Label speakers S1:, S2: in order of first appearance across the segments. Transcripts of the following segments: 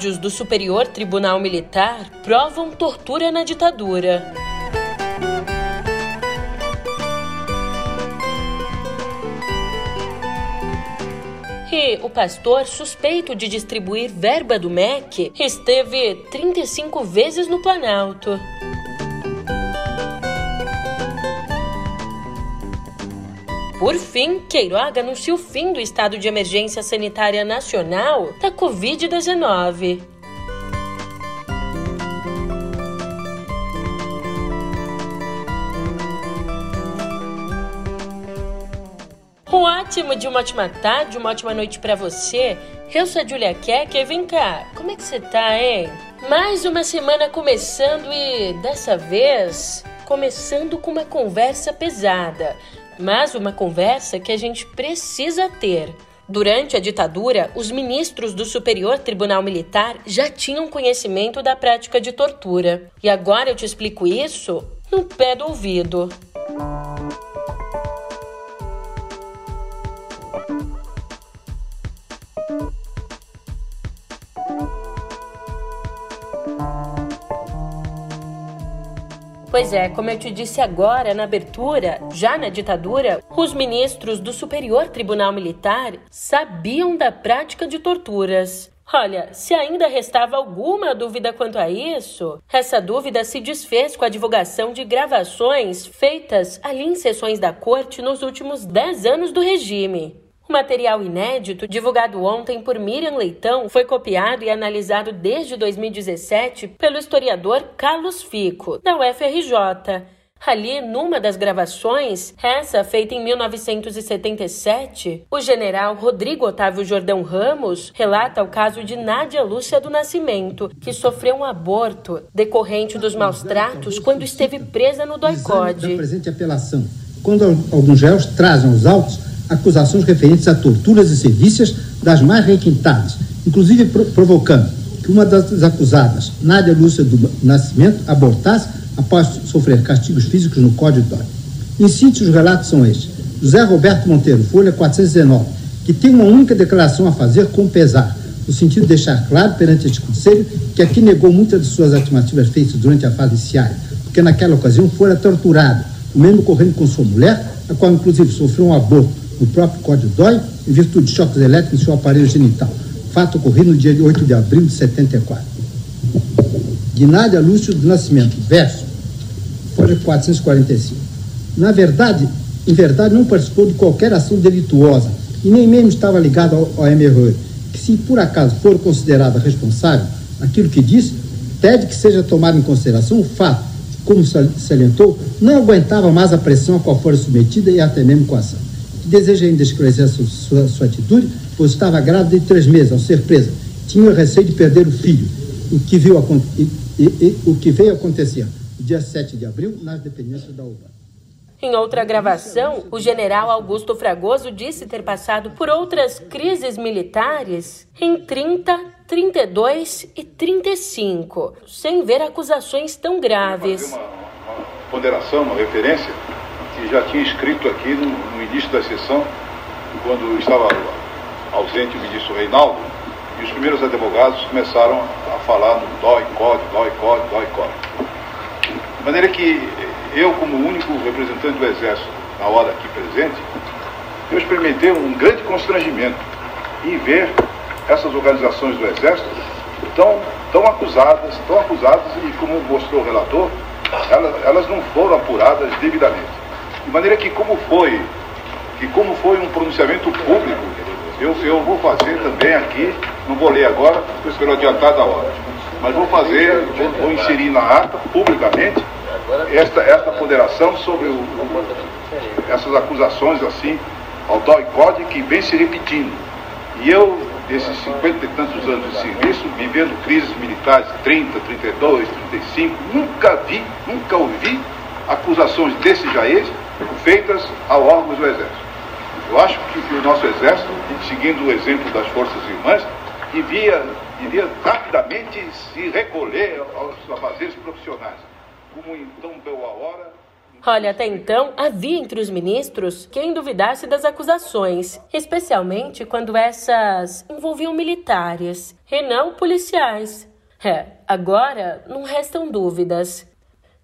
S1: Áudios do Superior Tribunal Militar provam tortura na ditadura. E o pastor, suspeito de distribuir verba do MEC, esteve 35 vezes no Planalto. Por fim, Queiroga anuncia o fim do estado de emergência sanitária nacional da Covid-19. Um ótimo de uma ótima tarde, uma ótima noite para você. Eu sou a Julia Keck e vem cá, como é que você tá, hein? Mais uma semana começando e dessa vez começando com uma conversa pesada mas uma conversa que a gente precisa ter. Durante a ditadura, os ministros do Superior Tribunal Militar já tinham conhecimento da prática de tortura. E agora eu te explico isso no pé do ouvido. Pois é, como eu te disse agora na abertura, já na ditadura, os ministros do Superior Tribunal Militar sabiam da prática de torturas. Olha, se ainda restava alguma dúvida quanto a isso, essa dúvida se desfez com a divulgação de gravações feitas ali em sessões da corte nos últimos 10 anos do regime. O material inédito, divulgado ontem por Miriam Leitão, foi copiado e analisado desde 2017 pelo historiador Carlos Fico, da UFRJ. Ali, numa das gravações, essa feita em 1977, o general Rodrigo Otávio Jordão Ramos relata o caso de Nádia Lúcia do Nascimento, que sofreu um aborto decorrente dos maus tratos quando esteve presa no doicode.
S2: presente apelação, quando alguns réus trazem os autos acusações referentes a torturas e serviços das mais requintadas, inclusive pro provocando que uma das acusadas, Nádia Lúcia do Nascimento, abortasse após sofrer castigos físicos no Código Dói. Em síntese, os relatos são estes. José Roberto Monteiro, Folha 419, que tem uma única declaração a fazer com pesar, no sentido de deixar claro perante este Conselho que aqui negou muitas de suas afirmativas feitas durante a fase inicial, porque naquela ocasião fora torturado, o mesmo ocorrendo com sua mulher, a qual inclusive sofreu um aborto no próprio Código DOI, em virtude de choques elétricos em seu aparelho genital. Fato ocorrido no dia 8 de abril de 74. Guinádia Lúcio do Nascimento, verso, folha 445. Na verdade, em verdade, não participou de qualquer ação delituosa e nem mesmo estava ligado ao, ao MRE, que se por acaso for considerada responsável, aquilo que disse, pede que seja tomado em consideração o fato, como salientou, não aguentava mais a pressão a qual fora submetida e até mesmo com a ação deseja ainda esclarecer sua, sua, sua atitude, pois estava grávida de três meses ao ser presa. Tinha receio de perder o filho, o que, viu, e, e, e, o que veio acontecer dia 7 de abril nas dependências da UBA.
S1: Em outra gravação, o general Augusto Fragoso disse ter passado por outras crises militares em 30, 32 e 35, sem ver acusações tão graves.
S3: Uma, uma ponderação, uma referência já tinha escrito aqui no, no início da sessão, quando estava ausente o ministro Reinaldo, e os primeiros advogados começaram a falar no dói, code, dói, code, dói, code. De maneira que eu, como único representante do Exército na hora aqui presente, eu experimentei um grande constrangimento em ver essas organizações do Exército tão, tão acusadas, tão acusadas e como mostrou o relator, elas, elas não foram apuradas devidamente. De maneira que como foi, que como foi um pronunciamento público, eu, eu vou fazer também aqui, não vou ler agora, porque pelo adiantado da hora, mas vou fazer, vou, vou, inserir na ata, publicamente, esta, esta ponderação sobre o, essas acusações assim ao DOI-CODE que vem se repetindo. E eu, desses cinquenta e tantos anos de serviço, vivendo crises militares 30, 32, 35, nunca vi, nunca ouvi acusações desse Jair feitas a órgãos do Exército. Eu acho que, que o nosso Exército, seguindo o exemplo das Forças Irmãs, devia, devia rapidamente se recolher aos afazeres profissionais, como então deu a hora
S1: Olha, até então havia entre os ministros quem duvidasse das acusações, especialmente quando essas envolviam militares e não policiais. É, agora não restam dúvidas.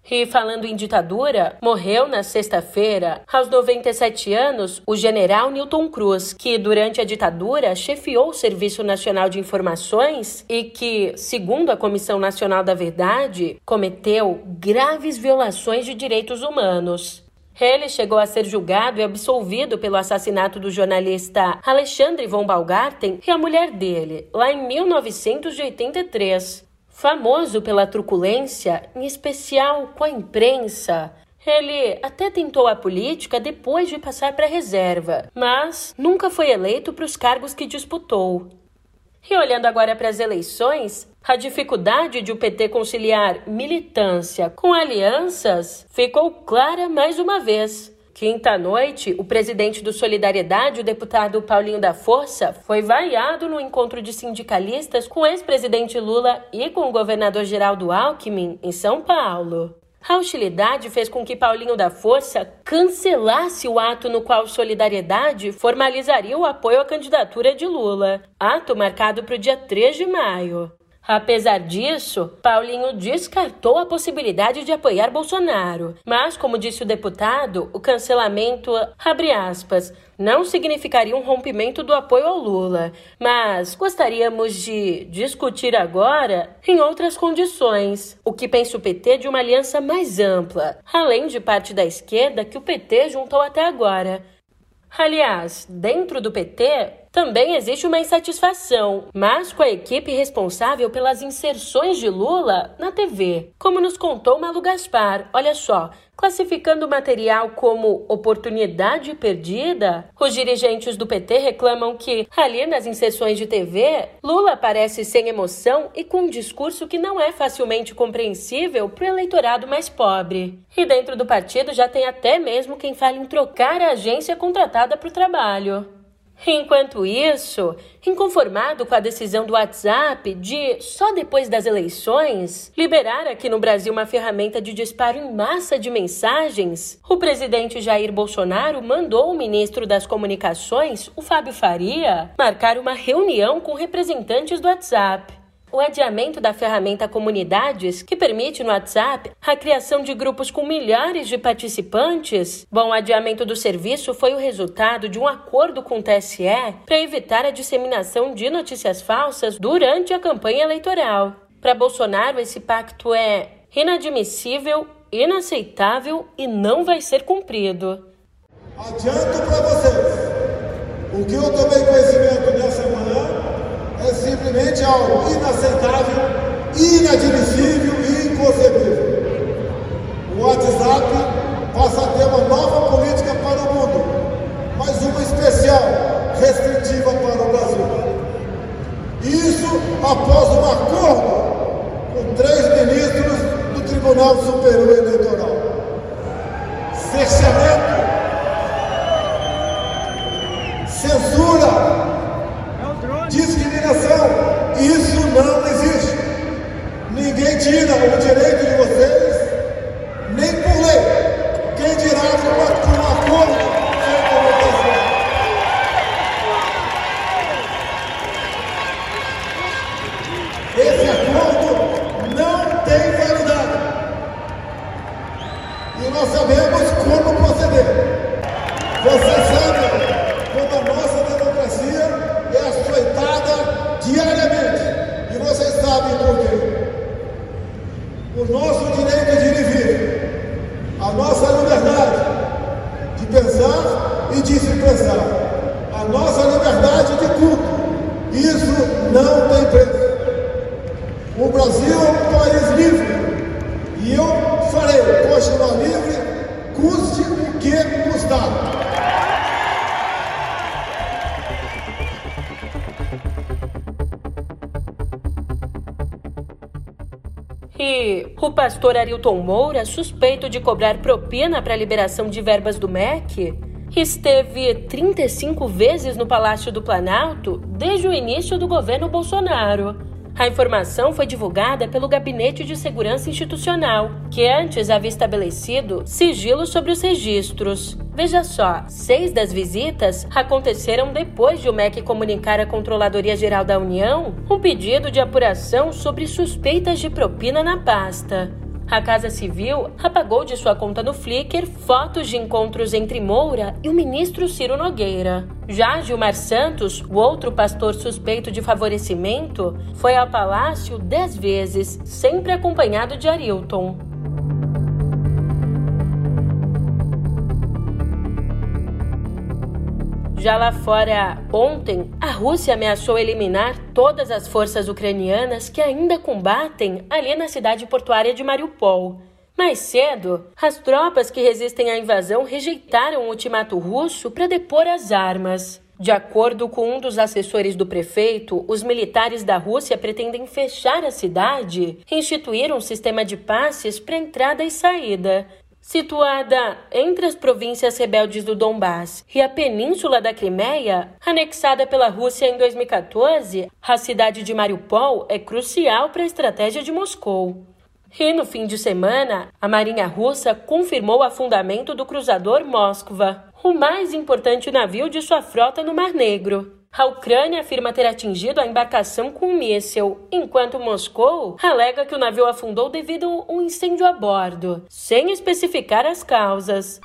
S1: E falando em ditadura, morreu na sexta-feira, aos 97 anos, o general Newton Cruz, que durante a ditadura chefiou o Serviço Nacional de Informações e que, segundo a Comissão Nacional da Verdade, cometeu graves violações de direitos humanos. Ele chegou a ser julgado e absolvido pelo assassinato do jornalista Alexandre von Baumgarten e a mulher dele, lá em 1983. Famoso pela truculência, em especial com a imprensa, ele até tentou a política depois de passar para a reserva, mas nunca foi eleito para os cargos que disputou. E olhando agora para as eleições, a dificuldade de o PT conciliar militância com alianças ficou clara mais uma vez. Quinta-noite, o presidente do Solidariedade, o deputado Paulinho da Força, foi vaiado no encontro de sindicalistas com o ex-presidente Lula e com o governador Geraldo Alckmin, em São Paulo. A hostilidade fez com que Paulinho da Força cancelasse o ato no qual Solidariedade formalizaria o apoio à candidatura de Lula, ato marcado para o dia 3 de maio. Apesar disso, Paulinho descartou a possibilidade de apoiar Bolsonaro. Mas, como disse o deputado, o cancelamento, abre aspas, não significaria um rompimento do apoio ao Lula, mas gostaríamos de discutir agora em outras condições. O que pensa o PT de uma aliança mais ampla, além de parte da esquerda que o PT juntou até agora. Aliás, dentro do PT também existe uma insatisfação, mas com a equipe responsável pelas inserções de Lula na TV. Como nos contou Malu Gaspar, olha só, classificando o material como oportunidade perdida, os dirigentes do PT reclamam que, ali nas inserções de TV, Lula aparece sem emoção e com um discurso que não é facilmente compreensível para o eleitorado mais pobre. E dentro do partido já tem até mesmo quem fala em trocar a agência contratada para o trabalho. Enquanto isso, inconformado com a decisão do WhatsApp de, só depois das eleições, liberar aqui no Brasil uma ferramenta de disparo em massa de mensagens, o presidente Jair Bolsonaro mandou o ministro das Comunicações, o Fábio Faria, marcar uma reunião com representantes do WhatsApp. O adiamento da ferramenta Comunidades, que permite no WhatsApp a criação de grupos com milhares de participantes, bom, o adiamento do serviço foi o resultado de um acordo com o TSE para evitar a disseminação de notícias falsas durante a campanha eleitoral. Para Bolsonaro, esse pacto é inadmissível, inaceitável e não vai ser cumprido.
S4: Adianto para vocês o que eu tomei conhecimento nessa manhã simplesmente algo inaceitável, inadmissível e inconcebível. O WhatsApp passa a ter uma nova política para o mundo, mas uma especial, restritiva para o Brasil. Isso após um acordo com três ministros do Tribunal Superior Eleitoral. Cerceamento, censura, discriminação. Isso não existe. Ninguém tira o direito de vocês, nem por lei. Quem dirá que por um acordo sem comunicação? Esse acordo não tem validade. E nós sabemos como proceder. Vocês sabem como a nossa diariamente. E vocês sabem por quê. O nosso direito de ir e vir, a nossa liberdade de pensar e de se pensar, a nossa liberdade de culto, isso não tem preço. O Brasil é um país livre e eu farei continuar livre, custe o custar.
S1: E o pastor Arilton Moura, suspeito de cobrar propina para a liberação de verbas do MEC, esteve 35 vezes no Palácio do Planalto desde o início do governo Bolsonaro. A informação foi divulgada pelo Gabinete de Segurança Institucional, que antes havia estabelecido sigilo sobre os registros. Veja só, seis das visitas aconteceram depois de o MEC comunicar à Controladoria Geral da União um pedido de apuração sobre suspeitas de propina na pasta. A Casa Civil apagou de sua conta no Flickr fotos de encontros entre Moura e o ministro Ciro Nogueira. Já Gilmar Santos, o outro pastor suspeito de favorecimento, foi ao palácio dez vezes, sempre acompanhado de Arilton. Já lá fora, ontem, a Rússia ameaçou eliminar todas as forças ucranianas que ainda combatem ali na cidade portuária de Mariupol. Mais cedo, as tropas que resistem à invasão rejeitaram o ultimato russo para depor as armas. De acordo com um dos assessores do prefeito, os militares da Rússia pretendem fechar a cidade e instituir um sistema de passes para entrada e saída. Situada entre as províncias rebeldes do Donbass e a península da Crimeia, anexada pela Rússia em 2014, a cidade de Mariupol é crucial para a estratégia de Moscou. E no fim de semana, a Marinha Russa confirmou o afundamento do cruzador Moskva, o mais importante navio de sua frota no Mar Negro. A Ucrânia afirma ter atingido a embarcação com um míssil, enquanto Moscou alega que o navio afundou devido a um incêndio a bordo, sem especificar as causas.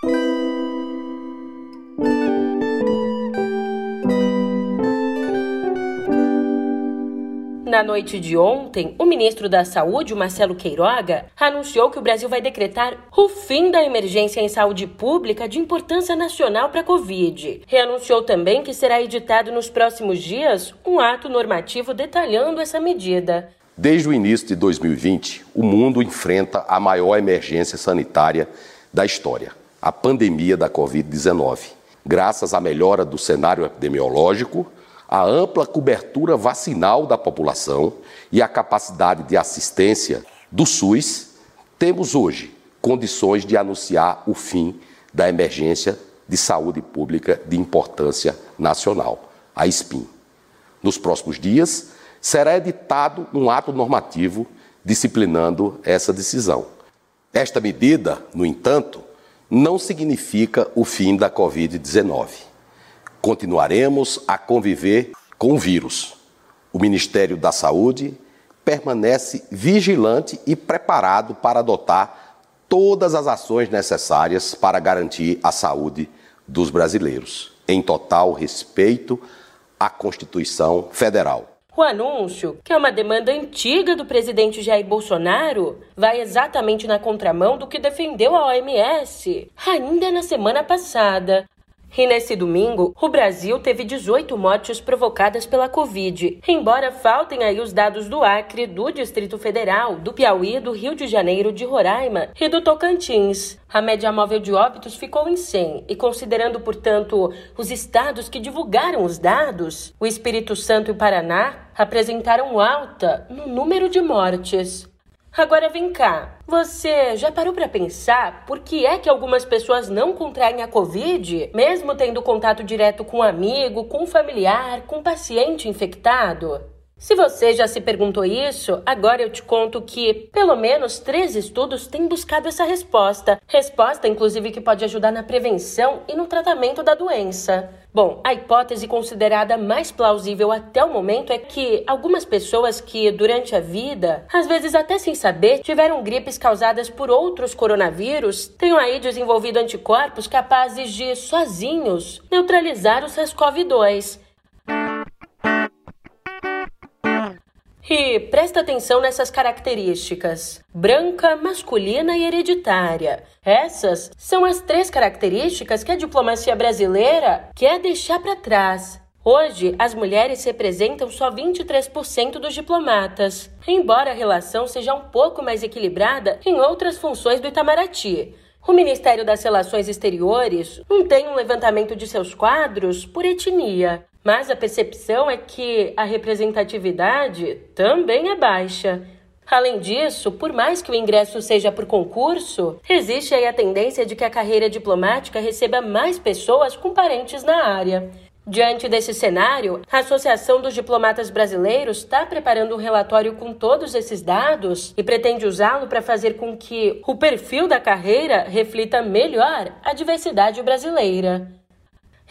S1: Na noite de ontem, o ministro da Saúde, Marcelo Queiroga, anunciou que o Brasil vai decretar o fim da emergência em saúde pública de importância nacional para a Covid. Reanunciou também que será editado nos próximos dias um ato normativo detalhando essa medida.
S5: Desde o início de 2020, o mundo enfrenta a maior emergência sanitária da história, a pandemia da Covid-19. Graças à melhora do cenário epidemiológico, a ampla cobertura vacinal da população e a capacidade de assistência do SUS, temos hoje condições de anunciar o fim da emergência de saúde pública de importância nacional, a SPIN. Nos próximos dias, será editado um ato normativo disciplinando essa decisão. Esta medida, no entanto, não significa o fim da Covid-19 continuaremos a conviver com o vírus. O Ministério da Saúde permanece vigilante e preparado para adotar todas as ações necessárias para garantir a saúde dos brasileiros, em total respeito à Constituição Federal.
S1: O anúncio, que é uma demanda antiga do presidente Jair Bolsonaro, vai exatamente na contramão do que defendeu a OMS ainda na semana passada, e nesse domingo, o Brasil teve 18 mortes provocadas pela Covid, embora faltem aí os dados do Acre, do Distrito Federal, do Piauí, do Rio de Janeiro, de Roraima e do Tocantins. A média móvel de óbitos ficou em 100 e, considerando, portanto, os estados que divulgaram os dados, o Espírito Santo e o Paraná apresentaram alta no número de mortes. Agora vem cá, você já parou para pensar por que é que algumas pessoas não contraem a Covid, mesmo tendo contato direto com um amigo, com um familiar, com um paciente infectado? Se você já se perguntou isso, agora eu te conto que pelo menos três estudos têm buscado essa resposta. Resposta, inclusive, que pode ajudar na prevenção e no tratamento da doença. Bom, a hipótese considerada mais plausível até o momento é que algumas pessoas que, durante a vida, às vezes até sem saber, tiveram gripes causadas por outros coronavírus, tenham aí desenvolvido anticorpos capazes de, sozinhos, neutralizar o SARS-CoV-2. E presta atenção nessas características: branca, masculina e hereditária. Essas são as três características que a diplomacia brasileira quer deixar para trás. Hoje, as mulheres representam só 23% dos diplomatas, embora a relação seja um pouco mais equilibrada em outras funções do Itamaraty. O Ministério das Relações Exteriores não tem um levantamento de seus quadros por etnia, mas a percepção é que a representatividade também é baixa. Além disso, por mais que o ingresso seja por concurso, existe aí a tendência de que a carreira diplomática receba mais pessoas com parentes na área. Diante desse cenário, a Associação dos Diplomatas Brasileiros está preparando um relatório com todos esses dados e pretende usá-lo para fazer com que o perfil da carreira reflita melhor a diversidade brasileira.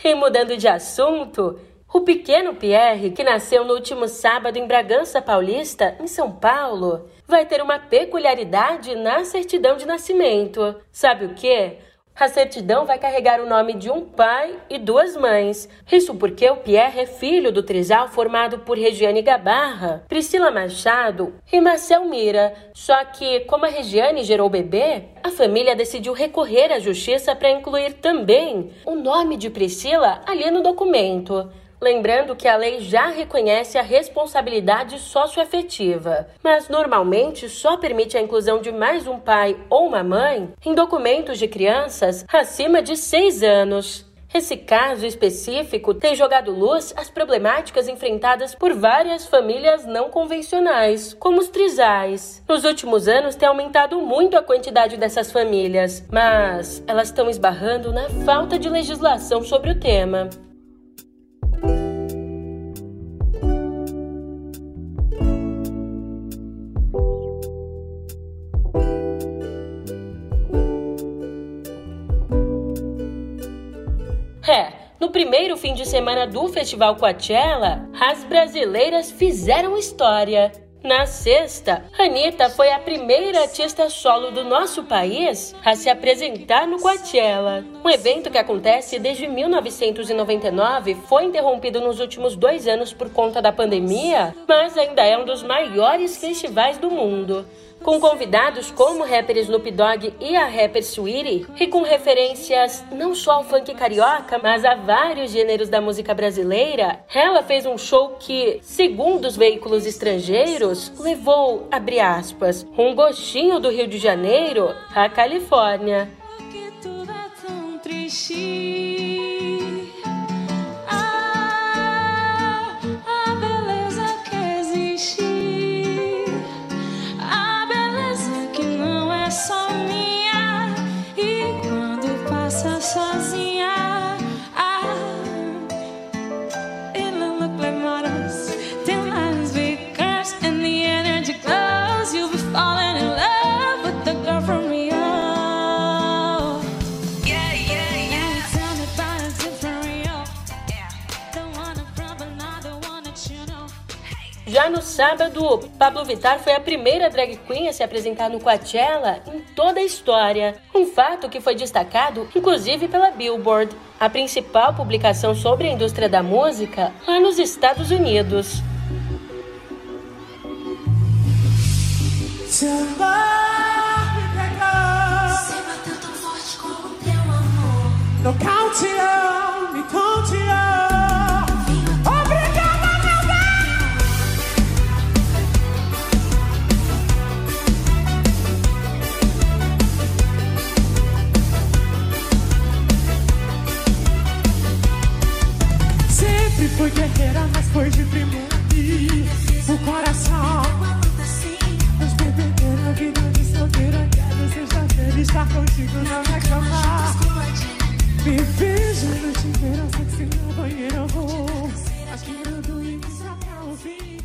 S1: E mudando de assunto, o pequeno Pierre, que nasceu no último sábado em Bragança Paulista, em São Paulo, vai ter uma peculiaridade na certidão de nascimento. Sabe o quê? A certidão vai carregar o nome de um pai e duas mães. Isso porque o Pierre é filho do trisal formado por Regiane Gabarra, Priscila Machado e Marcel Mira. Só que, como a Regiane gerou o bebê, a família decidiu recorrer à justiça para incluir também o nome de Priscila ali no documento. Lembrando que a lei já reconhece a responsabilidade socioafetiva, mas normalmente só permite a inclusão de mais um pai ou uma mãe em documentos de crianças acima de 6 anos. Esse caso específico tem jogado luz às problemáticas enfrentadas por várias famílias não convencionais, como os trisais. Nos últimos anos tem aumentado muito a quantidade dessas famílias, mas elas estão esbarrando na falta de legislação sobre o tema. Primeiro fim de semana do Festival Coachella, as brasileiras fizeram história. Na sexta, Anitta foi a primeira artista solo do nosso país a se apresentar no Coachella. Um evento que acontece desde 1999 foi interrompido nos últimos dois anos por conta da pandemia, mas ainda é um dos maiores festivais do mundo com convidados como o rapper Snoop Dogg e a rapper Sweetie, e com referências não só ao funk carioca, mas a vários gêneros da música brasileira, ela fez um show que, segundo os veículos estrangeiros, levou, abre aspas, um gostinho do Rio de Janeiro à Califórnia. Já no sábado, Pablo Vittar foi a primeira drag queen a se apresentar no Coachella em toda a história. Um fato que foi destacado, inclusive pela Billboard, a principal publicação sobre a indústria da música lá nos Estados Unidos. Me Fui guerreira, mas foi de primute. O coração. Mas beber a vida de solteira. Quero seja feliz estar contigo na minha cama. Me vejo no chuveiro, sexy no banheiro. Eu vou. Que grudo e pra ouvir.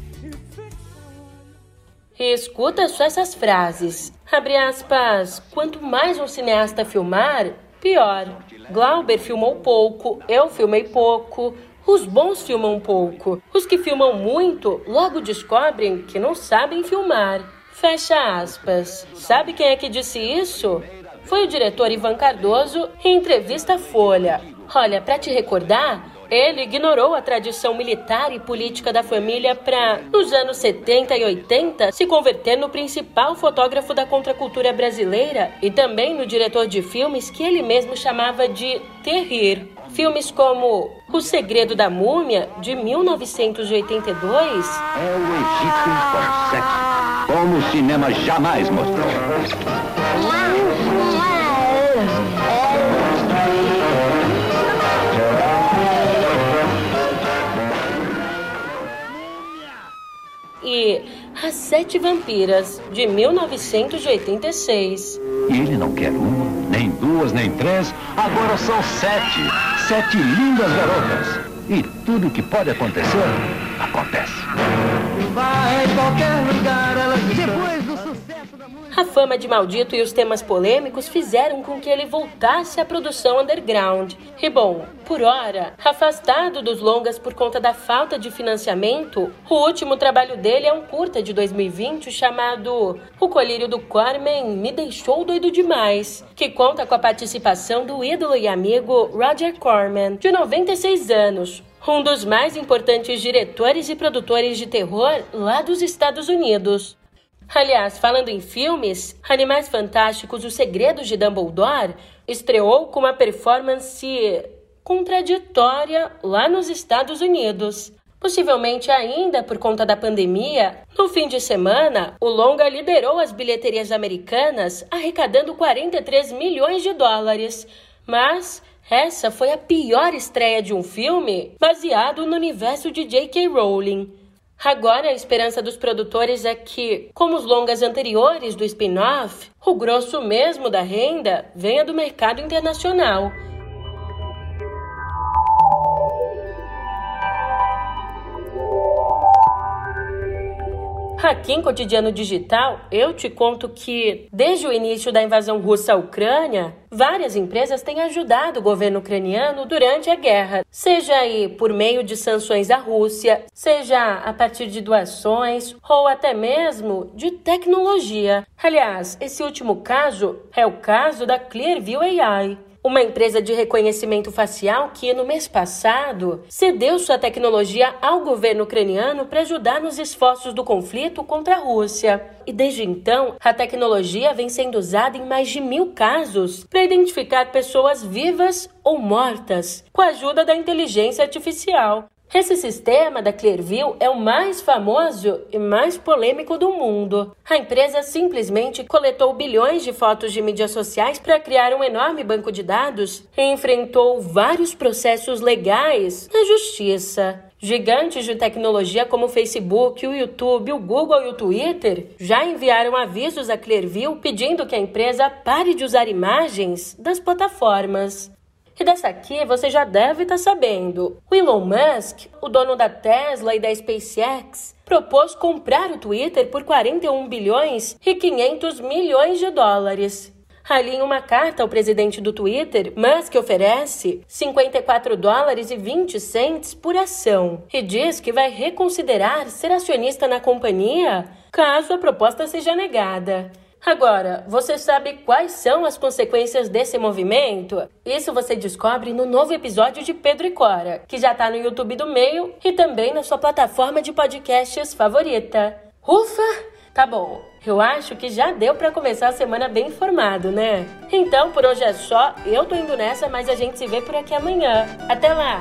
S1: Escuta só essas frases. Abre aspas. Quanto mais um cineasta filmar, pior. Glauber filmou pouco, eu filmei pouco. Os bons filmam pouco. Os que filmam muito logo descobrem que não sabem filmar. Fecha aspas. Sabe quem é que disse isso? Foi o diretor Ivan Cardoso em entrevista à Folha. Olha, para te recordar, ele ignorou a tradição militar e política da família para, nos anos 70 e 80, se converter no principal fotógrafo da contracultura brasileira e também no diretor de filmes que ele mesmo chamava de terrir. Filmes como O Segredo da Múmia, de 1982. É o Egito sexo, como o cinema jamais mostrou. E As Sete Vampiras, de 1986.
S6: E ele não quer uma, nem duas, nem três, agora são sete. Sete lindas garotas. E tudo que pode acontecer, acontece.
S1: Vai em qualquer lugar, A fama de Maldito e os temas polêmicos fizeram com que ele voltasse à produção underground. E bom, por hora, afastado dos longas por conta da falta de financiamento, o último trabalho dele é um curta de 2020 chamado O Colírio do Carmen Me Deixou Doido Demais, que conta com a participação do ídolo e amigo Roger Corman, de 96 anos, um dos mais importantes diretores e produtores de terror lá dos Estados Unidos. Aliás, falando em filmes, Animais Fantásticos Os Segredos de Dumbledore estreou com uma performance contraditória lá nos Estados Unidos. Possivelmente ainda por conta da pandemia, no fim de semana, o longa liderou as bilheterias americanas, arrecadando 43 milhões de dólares. Mas essa foi a pior estreia de um filme baseado no universo de J.K. Rowling. Agora, a esperança dos produtores é que, como os longas anteriores do spin-off, o grosso mesmo da renda venha do mercado internacional. Aqui em Cotidiano Digital, eu te conto que, desde o início da invasão russa à Ucrânia, várias empresas têm ajudado o governo ucraniano durante a guerra, seja aí por meio de sanções à Rússia, seja a partir de doações ou até mesmo de tecnologia. Aliás, esse último caso é o caso da Clearview AI uma empresa de reconhecimento facial que, no mês passado, cedeu sua tecnologia ao governo ucraniano para ajudar nos esforços do conflito contra a Rússia. E desde então, a tecnologia vem sendo usada em mais de mil casos para identificar pessoas vivas ou mortas, com a ajuda da inteligência artificial. Esse sistema da Clearview é o mais famoso e mais polêmico do mundo. A empresa simplesmente coletou bilhões de fotos de mídias sociais para criar um enorme banco de dados e enfrentou vários processos legais na justiça. Gigantes de tecnologia como o Facebook, o YouTube, o Google e o Twitter já enviaram avisos à Clearview pedindo que a empresa pare de usar imagens das plataformas. E dessa aqui você já deve estar tá sabendo. O Elon Musk, o dono da Tesla e da SpaceX, propôs comprar o Twitter por 41 bilhões e 500 milhões de dólares. Ali em uma carta ao presidente do Twitter, Musk oferece 54 dólares e 20 cents por ação e diz que vai reconsiderar ser acionista na companhia caso a proposta seja negada. Agora, você sabe quais são as consequências desse movimento? Isso você descobre no novo episódio de Pedro e Cora, que já está no YouTube do Meio e também na sua plataforma de podcasts favorita. Ufa! Tá bom. Eu acho que já deu para começar a semana bem informado, né? Então, por hoje é só. Eu tô indo nessa, mas a gente se vê por aqui amanhã. Até lá!